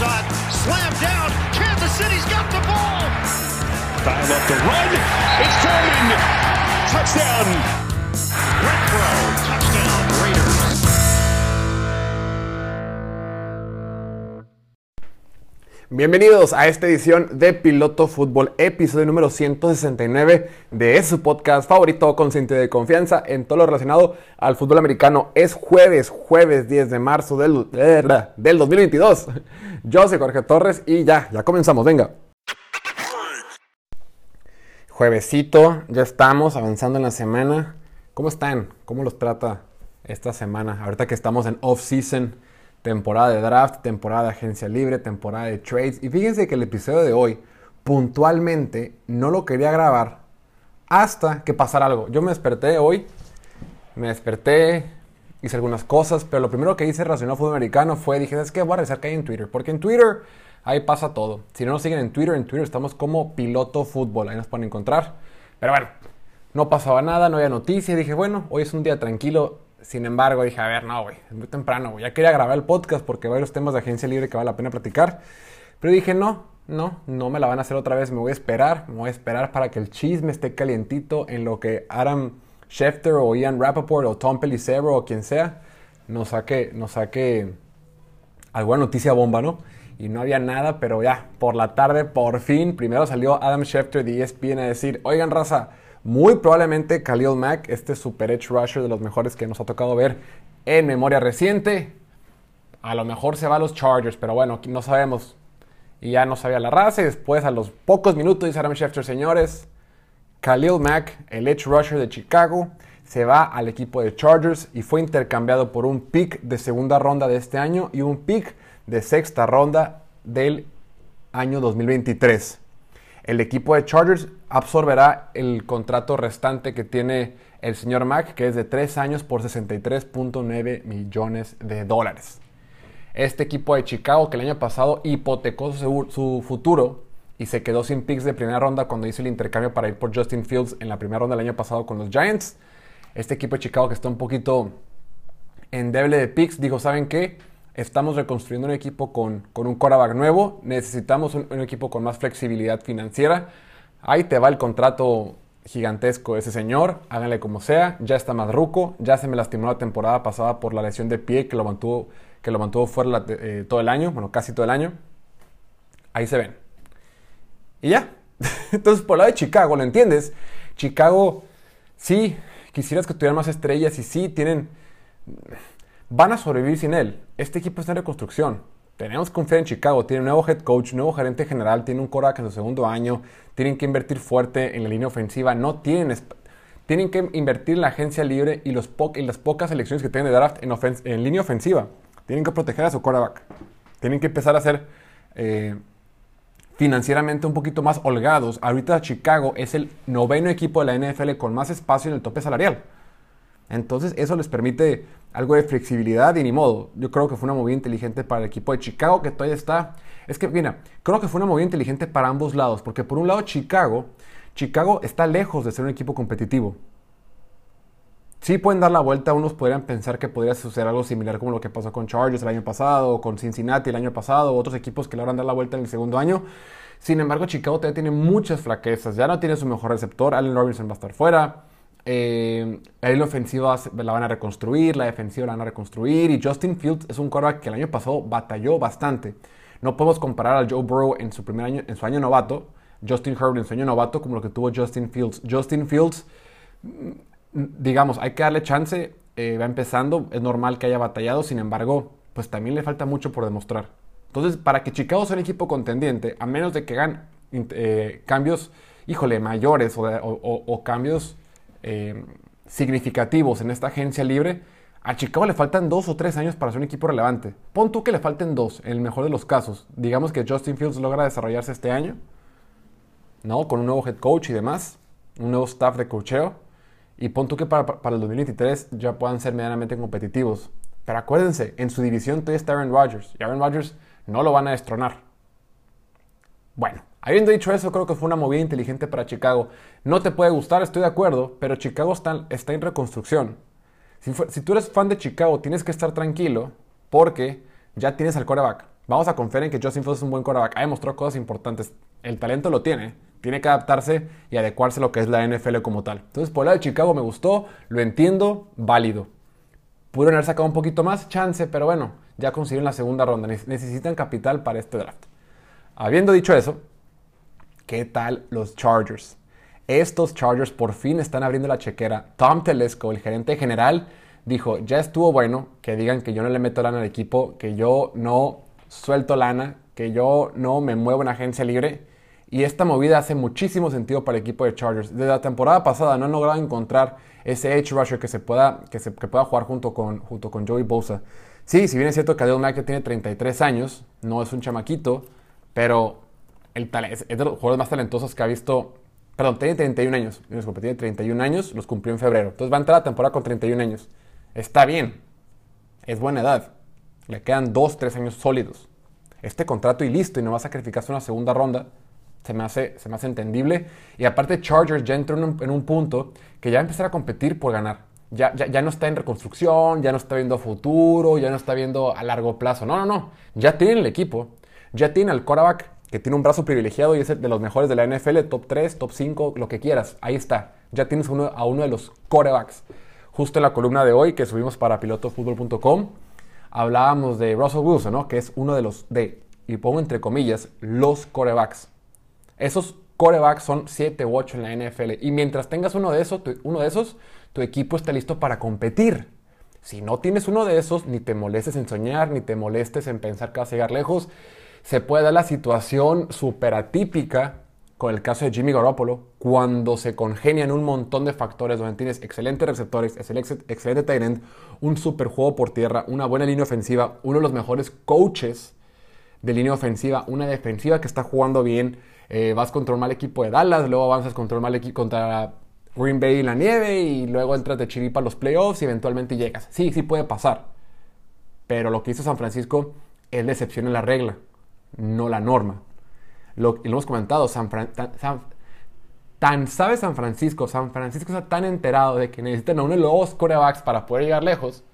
shot, slam down. Kansas City's got the ball. Dial up the run. It's Foreman. Touchdown. Bienvenidos a esta edición de Piloto Fútbol, episodio número 169 de su podcast favorito con sentido de confianza en todo lo relacionado al fútbol americano. Es jueves, jueves 10 de marzo del, del 2022. Yo soy Jorge Torres y ya, ya comenzamos, venga. Juevesito, ya estamos avanzando en la semana. ¿Cómo están? ¿Cómo los trata esta semana? Ahorita que estamos en off-season temporada de draft, temporada de agencia libre, temporada de trades. Y fíjense que el episodio de hoy, puntualmente, no lo quería grabar hasta que pasara algo. Yo me desperté hoy, me desperté, hice algunas cosas, pero lo primero que hice relacionado al fútbol americano fue, dije, es que voy a revisar que hay en Twitter, porque en Twitter ahí pasa todo. Si no nos siguen en Twitter, en Twitter estamos como Piloto Fútbol, ahí nos pueden encontrar. Pero bueno, no pasaba nada, no había noticias, dije, bueno, hoy es un día tranquilo, sin embargo, dije, a ver, no, güey, es muy temprano, güey. Ya quería grabar el podcast porque hay varios temas de agencia libre que vale la pena platicar. Pero dije, no, no, no me la van a hacer otra vez. Me voy a esperar, me voy a esperar para que el chisme esté calientito en lo que Adam Schefter o Ian Rappaport o Tom Pelicero o quien sea nos saque, nos saque alguna noticia bomba, ¿no? Y no había nada, pero ya, por la tarde, por fin, primero salió Adam Schefter de ESPN a decir, oigan, raza, muy probablemente Khalil Mack, este super edge rusher de los mejores que nos ha tocado ver en memoria reciente, a lo mejor se va a los Chargers, pero bueno, no sabemos. Y ya no sabía la raza. Y después, a los pocos minutos, dice Adam Schefter, señores, Khalil Mack, el edge rusher de Chicago, se va al equipo de Chargers y fue intercambiado por un pick de segunda ronda de este año y un pick de sexta ronda del año 2023. El equipo de Chargers absorberá el contrato restante que tiene el señor Mack, que es de 3 años por 63.9 millones de dólares. Este equipo de Chicago, que el año pasado hipotecó su, futuro y se quedó sin picks de primera ronda cuando hizo el intercambio para ir por Justin Fields en la primera ronda del año pasado con los Giants. Este equipo de Chicago, que está un poquito endeble de picks, dijo: ¿Saben qué? Estamos reconstruyendo un equipo con, con un quarterback nuevo. Necesitamos un, equipo con más flexibilidad financiera. Ahí te va el contrato gigantesco de ese señor, háganle como sea, ya está más ruco, ya se me lastimó la temporada pasada por la lesión de pie que lo mantuvo, que lo mantuvo fuera eh, todo el año, bueno, casi todo el año. Ahí se ven. Y ya. Entonces, por la de Chicago, ¿lo entiendes? Chicago, sí, quisieras que tuvieran más estrellas y sí, tienen... Van a sobrevivir sin él. Este equipo está en reconstrucción. Tenemos confiar en Chicago. Tiene un nuevo head coach, nuevo gerente general, tiene un coreback en su segundo año. Tienen que invertir fuerte en la línea ofensiva. No tienen. Tienen que invertir en la agencia libre y, los las pocas elecciones que tienen de draft en, en, línea ofensiva. Tienen que proteger a su coreback. Tienen que empezar a ser eh, financieramente un poquito más holgados. Ahorita Chicago es el noveno equipo de la NFL con más espacio en el tope salarial. Entonces eso les permite algo de flexibilidad y ni modo. Yo creo que fue una movida inteligente para el equipo de Chicago que todavía está... Es que, mira, creo que fue una movida inteligente para ambos lados, porque por un lado Chicago, Chicago está lejos de ser un equipo competitivo. Sí pueden dar la vuelta, unos podrían pensar que podría suceder algo similar como lo que pasó con Chargers el año pasado, con Cincinnati el año pasado, otros equipos que logran dar la vuelta en el segundo año. Sin embargo, Chicago todavía tiene muchas flaquezas. Ya no tiene su mejor receptor, Allen Robinson va a estar fuera. Eh, la ofensiva la van a reconstruir, la defensiva la van a reconstruir y Justin Fields es un quarterback que el año pasado batalló bastante. No podemos comparar a Joe Burrow en su primer año, en su año novato, Justin Herbert en su año novato como lo que tuvo Justin Fields. Justin Fields, digamos, hay que darle chance, eh, va empezando, es normal que haya batallado, sin embargo, pues también le falta mucho por demostrar. Entonces, para que Chicago sea un equipo contendiente, a menos de que hagan eh, cambios, híjole, mayores o cambios eh, significativos en esta agencia libre, a Chicago le faltan dos o tres años para ser un equipo relevante. Pon tú que le falten dos, en el mejor de los casos. Digamos que Justin Fields logra desarrollarse este año, ¿no? Con un nuevo head coach y demás, un nuevo staff de cocheo. Y pon tú que para, para el 2023 ya puedan ser medianamente competitivos. Pero acuérdense, en su división todavía está Aaron Rodgers. Y Aaron Rodgers no lo van a destronar. Bueno, habiendo dicho eso, creo que fue una movida inteligente para Chicago. No te puede gustar, estoy de acuerdo, pero Chicago está, en reconstrucción. Si, tú eres fan de Chicago, tienes que estar tranquilo porque ya tienes al coreback. Vamos a confiar en que Justin Fields es un buen quarterback. Ha demostrado cosas importantes. El talento lo tiene. Tiene que adaptarse y adecuarse a lo que es la NFL como tal. Entonces, por el lado de Chicago me gustó, lo entiendo, válido. Pudieron haber sacado un poquito más, chance, pero bueno, ya consiguieron la segunda ronda. Necesitan capital para este draft. Habiendo dicho eso, ¿qué tal los Chargers? Estos Chargers por fin están abriendo la chequera. Tom Telesco, el gerente general, dijo, ya estuvo bueno que digan que yo no le meto lana al equipo, que yo no suelto lana, que yo no me muevo en agencia libre. Y esta movida hace muchísimo sentido para el equipo de Chargers. Desde la temporada pasada no han logrado encontrar ese edge rusher que se pueda, que se, pueda jugar junto con, junto con Joey Bosa. Sí, si bien es cierto que Adel Mack tiene 33 años, no es un chamaquito, pero el es, de los jugadores más talentosos que ha visto. Perdón, tiene 31 años. Disculpe, tiene 31 años, los cumplió en febrero. Entonces va a entrar la temporada con 31 años. Está bien. Es buena edad. Le quedan 2, 3 años sólidos. Este contrato y listo, y no va a sacrificarse una segunda ronda se me, hace, se me hace entendible. Y aparte Chargers ya entró en un, punto que ya va a empezar a competir por ganar. Ya, ya, no está en reconstrucción, ya no está viendo futuro, ya no está viendo a largo plazo. No, no, no. Ya tienen el equipo. Ya tiene al quarterback que tiene un brazo privilegiado y es de los mejores de la NFL, top 3, top 5, lo que quieras. Ahí está. Ya tienes uno, a uno de los quarterbacks. Justo en la columna de hoy que subimos para pilotofutbol.com, hablábamos de Russell Wilson, ¿no? que es uno de los de, y pongo entre comillas, los quarterbacks. Esos corebacks son 7 u 8 en la NFL. Y mientras tengas uno de, esos, uno de esos, tu equipo está listo para competir. Si no tienes uno de esos, ni te molestes en soñar, ni te molestes en pensar que vas a llegar lejos. Se puede dar la situación súper atípica con el caso de Jimmy Garoppolo, cuando se congenian un montón de factores donde tienes excelentes receptores, excelente tight end, un super juego por tierra, una buena línea ofensiva, uno de los mejores coaches de línea ofensiva, una defensiva que está jugando bien, eh, vas contra un mal equipo de Dallas, luego avanzas contra un mal equipo contra Green Bay en la nieve y luego entras de chiripa a los playoffs y eventualmente llegas. Sí, sí puede pasar. Pero lo que hizo San Francisco es la excepción en la regla, no la norma. Lo, lo hemos comentado, San, tan sabe San Francisco, San Francisco está tan enterado de que necesitan a uno de los corebacks para poder llegar lejos,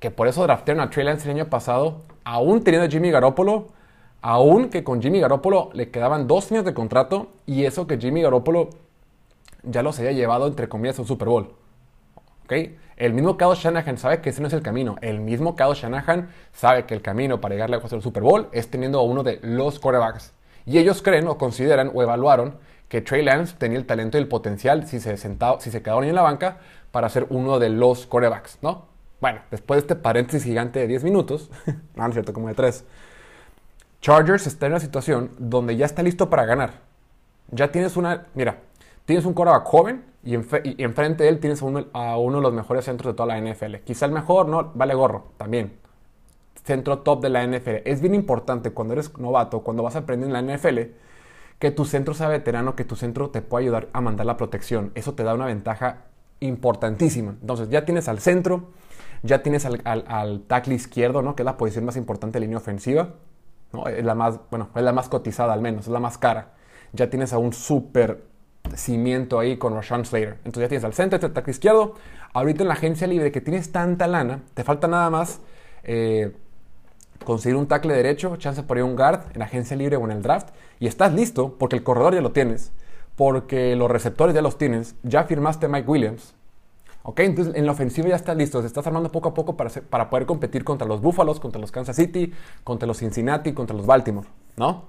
que por eso draftearon a Trey Lance el año pasado, aún teniendo a Jimmy Garoppolo Aún que con Jimmy Garoppolo le quedaban dos años de contrato y eso que Jimmy Garoppolo ya los había llevado entre comillas a un Super Bowl. El mismo Kyle Shanahan sabe que ese no es el camino. El mismo Kyle Shanahan sabe que el camino para llegarle a al Super Bowl es teniendo a uno de los quarterbacks. Y ellos creen o consideran o evaluaron que Trey Lance tenía el talento y el potencial si se, sentaba, si se quedaba en la banca para ser uno de los quarterbacks, ¿no? Bueno, después de este paréntesis gigante de 10 minutos, no, no es cierto, como de 3, Chargers está en una situación donde ya está listo para ganar. Ya tienes una, mira, tienes un quarterback joven y, enfrente de él tienes a uno, de los mejores centros de toda la NFL. Quizá el mejor, no, vale gorro, también. Centro top de la NFL. Es bien importante cuando eres novato, cuando vas a aprender en la NFL, que tu centro sea veterano, que tu centro te pueda ayudar a mandar la protección. Eso te da una ventaja importantísima. Entonces ya tienes al centro, ya tienes al, tackle izquierdo, ¿no? que es la posición más importante de línea ofensiva es la más, bueno, es la más cotizada al menos, es la más cara. Ya tienes a un súper cimiento ahí con Rashawn Slater. Entonces ya tienes al centro, este ataque izquierdo. Ahorita en la agencia libre que tienes tanta lana, te falta nada más eh, conseguir un tackle derecho, chance por ahí un guard en agencia libre o en el draft. Y estás listo porque el corredor ya lo tienes, porque los receptores ya los tienes. Ya firmaste Mike Williams, ¿Ok? Entonces en la ofensiva ya estás listo, te estás armando poco a poco para, para poder competir contra los Búfalos, contra los Kansas City, contra los Cincinnati, contra los Baltimore, ¿no?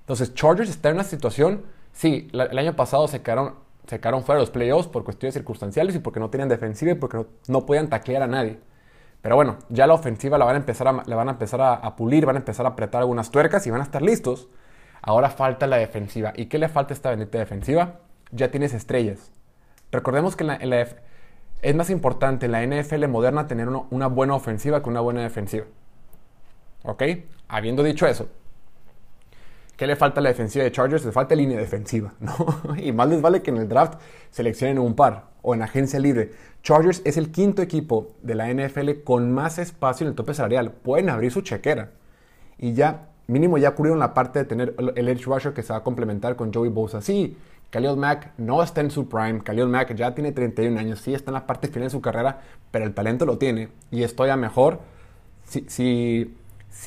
Entonces Chargers está en una situación, sí, el año pasado se quedaron, fuera de los playoffs por cuestiones circunstanciales y porque no tenían defensiva y porque no, podían taclear a nadie. Pero bueno, ya la ofensiva la van a empezar a, pulir, van a empezar a apretar algunas tuercas y van a estar listos. Ahora falta la defensiva. ¿Y qué le falta a esta bendita defensiva? Ya tienes estrellas. Recordemos que en la, en es más importante en la NFL moderna tener una buena ofensiva que una buena defensiva. ¿Ok? Habiendo dicho eso, ¿qué le falta a la defensiva de Chargers? Le falta línea defensiva, ¿no? y más les vale que en el draft seleccionen un par o en agencia libre. Chargers es el quinto equipo de la NFL con más espacio en el tope salarial. Pueden abrir su chequera. Y ya, mínimo ya cubrieron la parte de tener el edge rusher que se va a complementar con Joey Bosa. Sí, Khalil Mack no está en su prime. Khalil Mack ya tiene 31 años, sí está en la parte final de su carrera, pero el talento lo tiene y esto ya mejor. Si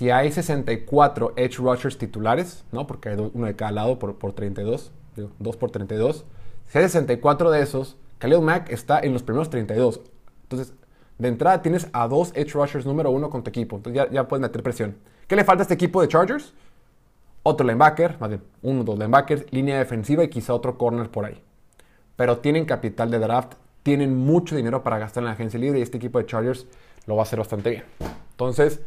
hay 64 edge rushers titulares, ¿no? Porque hay uno de cada lado por, por 32, digo, 2 por 32. Si hay 64 de esos, Khalil Mack está en los primeros 32. Entonces, de entrada tienes a dos edge rushers número uno con tu equipo. Entonces ya, ya puedes meter presión. ¿Qué le falta a este equipo de Chargers? Otro linebacker, más bien uno, dos linebackers, línea defensiva y quizá otro corner por ahí. Pero tienen capital de draft, tienen mucho dinero para gastar en la agencia libre y este equipo de Chargers lo va a hacer bastante bien. Entonces,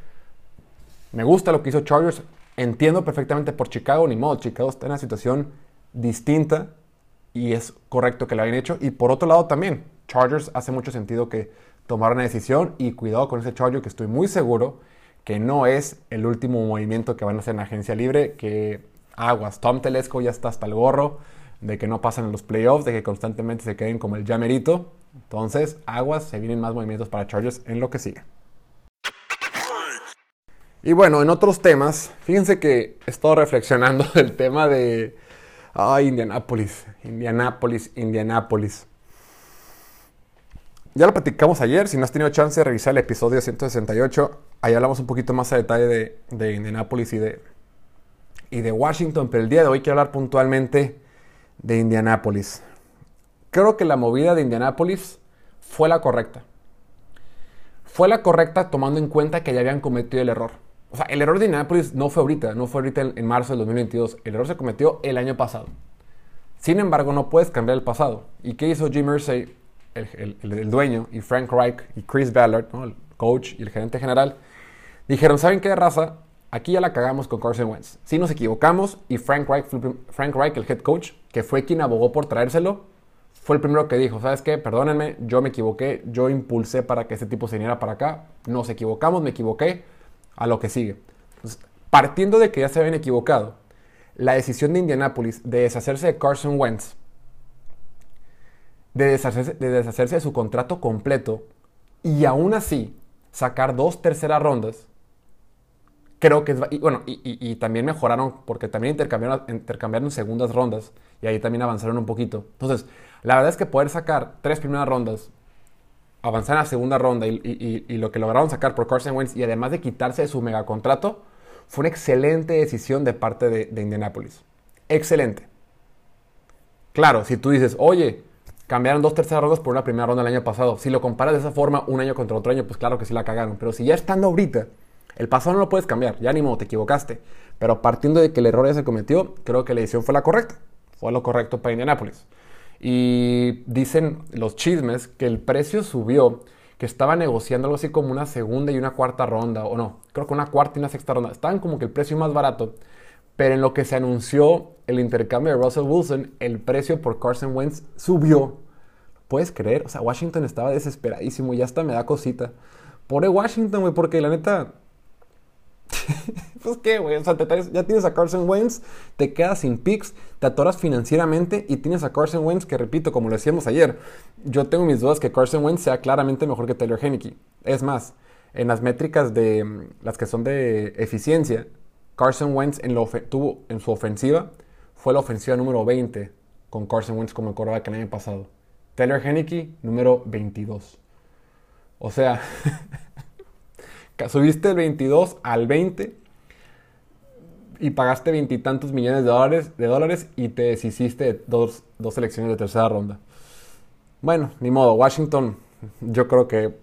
me gusta lo que hizo Chargers. Entiendo perfectamente por Chicago, ni modo. Chicago está en una situación distinta y es correcto que lo hayan hecho. Y por otro lado también, Chargers hace mucho sentido que tomaron una decisión y cuidado con ese Charger que estoy muy seguro que no es el último movimiento que van a hacer en agencia libre, que aguas, Tom Telesco ya está hasta el gorro de que no pasan en los playoffs, de que constantemente se queden como el llamerito. Entonces, aguas, se vienen más movimientos para Chargers en lo que sigue. Y bueno, en otros temas, fíjense que he estado reflexionando el tema de Ay, Indianapolis, Indianapolis, Indianapolis. Ya lo platicamos ayer, si no has tenido chance de revisar el episodio 168, ahí hablamos un poquito más a detalle de, de Indianapolis y de, y de Washington, pero el día de hoy quiero hablar puntualmente de Indianapolis. Creo que la movida de Indianapolis fue la correcta. Fue la correcta tomando en cuenta que ya habían cometido el error. O sea, el error de Indianapolis no fue ahorita, no fue ahorita en marzo del 2022. El error se cometió el año pasado. Sin embargo, no puedes cambiar el pasado. ¿Y qué hizo Jim Mersey, el, dueño, y Frank Reich y Chris Ballard, el coach y el gerente general? Dijeron, ¿saben qué raza? Aquí ya la cagamos con Carson Wentz. Sí nos equivocamos y Frank Reich, Frank Reich, el head coach, que fue quien abogó por traérselo, fue el primero que dijo, ¿sabes qué? Perdónenme, yo me equivoqué, yo impulsé para que ese tipo se viniera para acá, nos equivocamos, me equivoqué, a lo que sigue. partiendo de que ya se habían equivocado, la decisión de Indianapolis de deshacerse de Carson Wentz, de deshacerse, de deshacerse de su contrato completo y aún así sacar dos terceras rondas, creo que es... Y, bueno, y, también mejoraron porque también intercambiaron, intercambiaron segundas rondas y ahí también avanzaron un poquito. Entonces, la verdad es que poder sacar tres primeras rondas avanzar a la segunda ronda y, lo que lograron sacar por Carson Wentz y además de quitarse de su megacontrato, fue una excelente decisión de parte de, de Indianapolis. Excelente. Claro, si tú dices, oye, cambiaron dos terceras rondas por una primera ronda el año pasado, si lo comparas de esa forma un año contra otro año, pues claro que sí la cagaron. Pero si ya estando ahorita, el pasado no lo puedes cambiar, ya ni modo, te equivocaste. Pero partiendo de que el error ya se cometió, creo que la decisión fue la correcta. Fue lo correcto para Indianapolis. Y dicen los chismes que el precio subió, que estaba negociando algo así como una segunda y una cuarta ronda, o no, creo que una cuarta y una sexta ronda. Estaban como que el precio más barato, pero en lo que se anunció el intercambio de Russell Wilson, el precio por Carson Wentz subió. ¿Puedes creer? O sea, Washington estaba desesperadísimo y hasta me da cosita. Pobre Washington, güey, porque la neta pues qué, güey, o sea, ya tienes a Carson Wentz, te quedas sin picks, te atoras financieramente y tienes a Carson Wentz que, repito, como lo decíamos ayer, yo tengo mis dudas que Carson Wentz sea claramente mejor que Taylor Henneke. Es más, en las métricas de las que son de eficiencia, Carson Wentz en, tuvo en su ofensiva fue la ofensiva número 20 con Carson Wentz como el que el año pasado. Taylor Henneke número 22. O sea, Subiste el 22 al 20 y pagaste veintitantos millones de dólares, de dólares y te deshiciste de dos, dos selecciones de tercera ronda. Bueno, ni modo, Washington, yo creo que.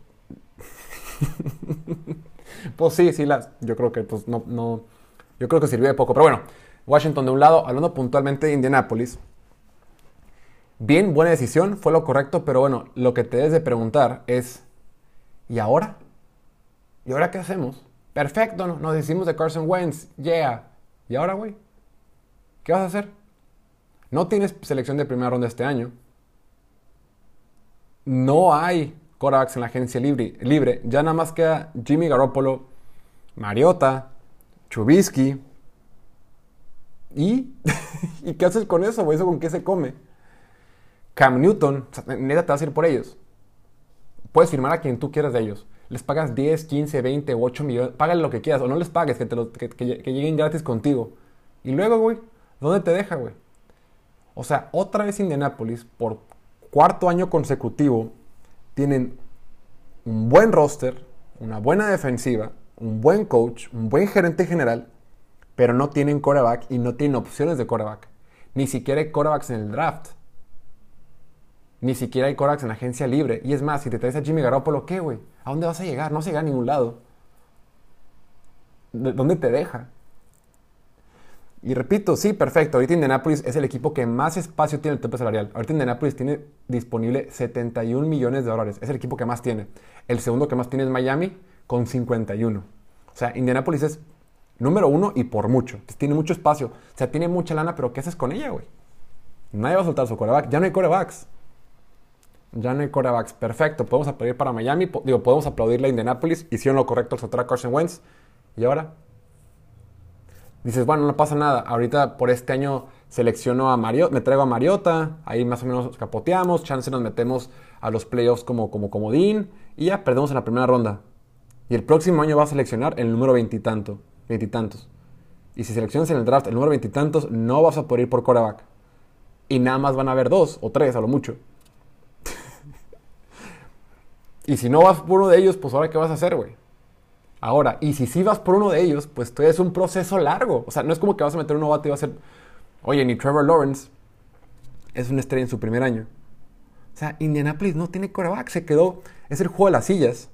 pues sí, sí, las, yo creo que pues no, no. Yo creo que sirvió de poco. Pero bueno, Washington de un lado, hablando puntualmente de Indianapolis. Bien, buena decisión, fue lo correcto, pero bueno, lo que te debes de preguntar es, ¿y ahora? ¿Y ahora qué hacemos? Perfecto, nos decimos de Carson Wentz, yeah. ¿Y ahora, güey? ¿Qué vas a hacer? No tienes selección de primera ronda este año. No hay Korax en la agencia libre, libre. Ya nada más queda Jimmy Garoppolo, Mariota, Chubisky. ¿Y? ¿Y qué haces con eso, güey? ¿Eso con qué se come? Cam Newton, neta te vas a ir por ellos. Puedes firmar a quien tú quieras de ellos les pagas 10, 15, 20, 8 millones, págale lo que quieras, o no les pagues, que, te que, lleguen gratis contigo. Y luego, güey, ¿dónde te deja, güey? O sea, otra vez Indianapolis, por cuarto año consecutivo, tienen un buen roster, una buena defensiva, un buen coach, un buen gerente general, pero no tienen quarterback y no tienen opciones de quarterback. Ni siquiera hay quarterbacks en el draft. Ni siquiera hay quarterbacks en agencia libre. Y es más, si te traes a Jimmy Garoppolo, ¿qué, güey? ¿A dónde vas a llegar? No se llega a ningún lado. ¿Dónde te deja? Y repito, sí, perfecto. Ahorita Indianapolis es el equipo que más espacio tiene el tope salarial. Ahorita Indianapolis tiene disponible 71 millones de dólares. Es el equipo que más tiene. El segundo que más tiene es Miami con 51. O sea, Indianapolis es número uno y por mucho. Tiene mucho espacio. O sea, tiene mucha lana, pero ¿qué haces con ella, güey? Nadie va a soltar su coreback. Ya no hay corebacks. Ya no hay corebacks. Perfecto. Podemos aplaudir para Miami. Digo, podemos aplaudirle a Indianapolis. Hicieron lo correcto al soltar a Carson Wentz. ¿Y ahora? dices, bueno, no pasa nada. Ahorita por este año selecciono a Mariota, me traigo a Mariota, ahí más o menos capoteamos, chance nos metemos a los playoffs como, como comodín y ya perdemos en la primera ronda. Y el próximo año va a seleccionar el número veintitantos. veintitantos. Y si seleccionas en el draft el número veintitantos, no vas a poder ir por coreback. Y nada más van a haber dos o tres a lo mucho. Y si no vas por uno de ellos, pues ahora qué vas a hacer, güey. Ahora, y si sí vas por uno de ellos, pues es un proceso largo. O sea, no es como que vas a meter un novato y va a ser, oye, ni Trevor Lawrence es una estrella en su primer año. O sea, Indianapolis no tiene coreback, se quedó, es el juego de las sillas.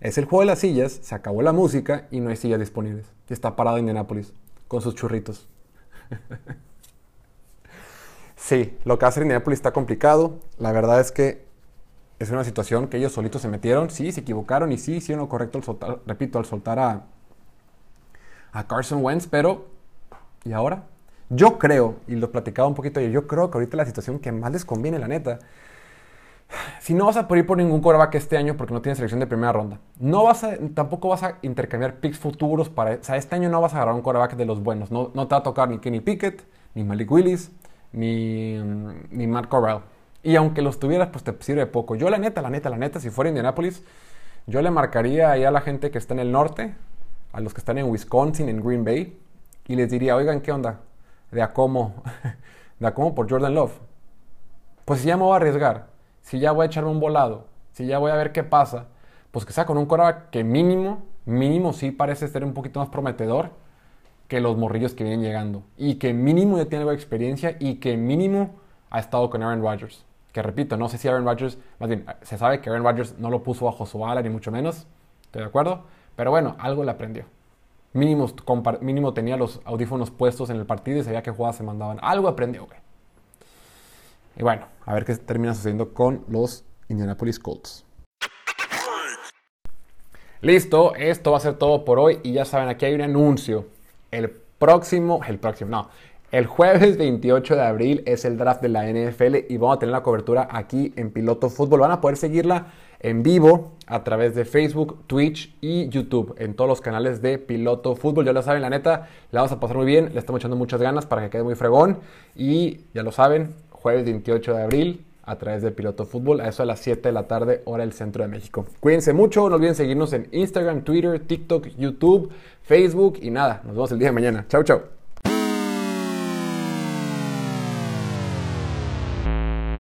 Es el juego de las sillas, se acabó la música y no hay sillas disponibles. Y está parado Indianapolis con sus churritos. sí, lo que hace Indianapolis está complicado. La verdad es que es una situación que ellos solitos se metieron, sí, se equivocaron y sí hicieron lo correcto al soltar, repito, al soltar a, a Carson Wentz, pero ¿y ahora? Yo creo, y lo platicaba un poquito ayer, yo creo que ahorita la situación que más les conviene, la neta, si no vas a ir por ningún coreback este año porque no tienes selección de primera ronda, no vas tampoco vas a intercambiar picks futuros para, o este año no vas a agarrar un coreback de los buenos, no, no te va a tocar ni Kenny Pickett, ni Malik Willis, ni, ni Matt Corral. Y aunque los tuvieras, pues te sirve poco. Yo la neta, la neta, la neta, si fuera Indianapolis, yo le marcaría ahí a la gente que está en el norte, a los que están en Wisconsin, en Green Bay, y les diría, oigan, ¿qué onda? De a cómo, de a cómo por Jordan Love. Pues si ya me voy a arriesgar, si ya voy a echarme un volado, si ya voy a ver qué pasa, pues que sea con un coreback que mínimo, mínimo sí parece ser un poquito más prometedor que los morrillos que vienen llegando. Y que mínimo ya tiene algo de experiencia y que mínimo ha estado con Aaron Rodgers que repito, no sé si Aaron Rodgers, más bien, se sabe que Aaron Rodgers no lo puso bajo su ala, ni mucho menos, estoy de acuerdo, pero bueno, algo le aprendió. Mínimo, mínimo tenía los audífonos puestos en el partido y sabía qué jugadas se mandaban. Algo aprendió, güey. Y bueno, a ver qué termina sucediendo con los Indianapolis Colts. Listo, esto va a ser todo por hoy y ya saben, aquí hay un anuncio. El próximo, el próximo, no, el jueves 28 de abril es el draft de la NFL y vamos a tener la cobertura aquí en Piloto Fútbol. Van a poder seguirla en vivo a través de Facebook, Twitch y YouTube en todos los canales de Piloto Fútbol. Ya lo saben, la neta, la vamos a pasar muy bien. Le estamos echando muchas ganas para que quede muy fregón. Y ya lo saben, jueves 28 de abril a través de Piloto Fútbol, a eso a las 7 de la tarde, hora del centro de México. Cuídense mucho, no olviden seguirnos en Instagram, Twitter, TikTok, YouTube, Facebook y nada, nos vemos el día de mañana. Chau, chau.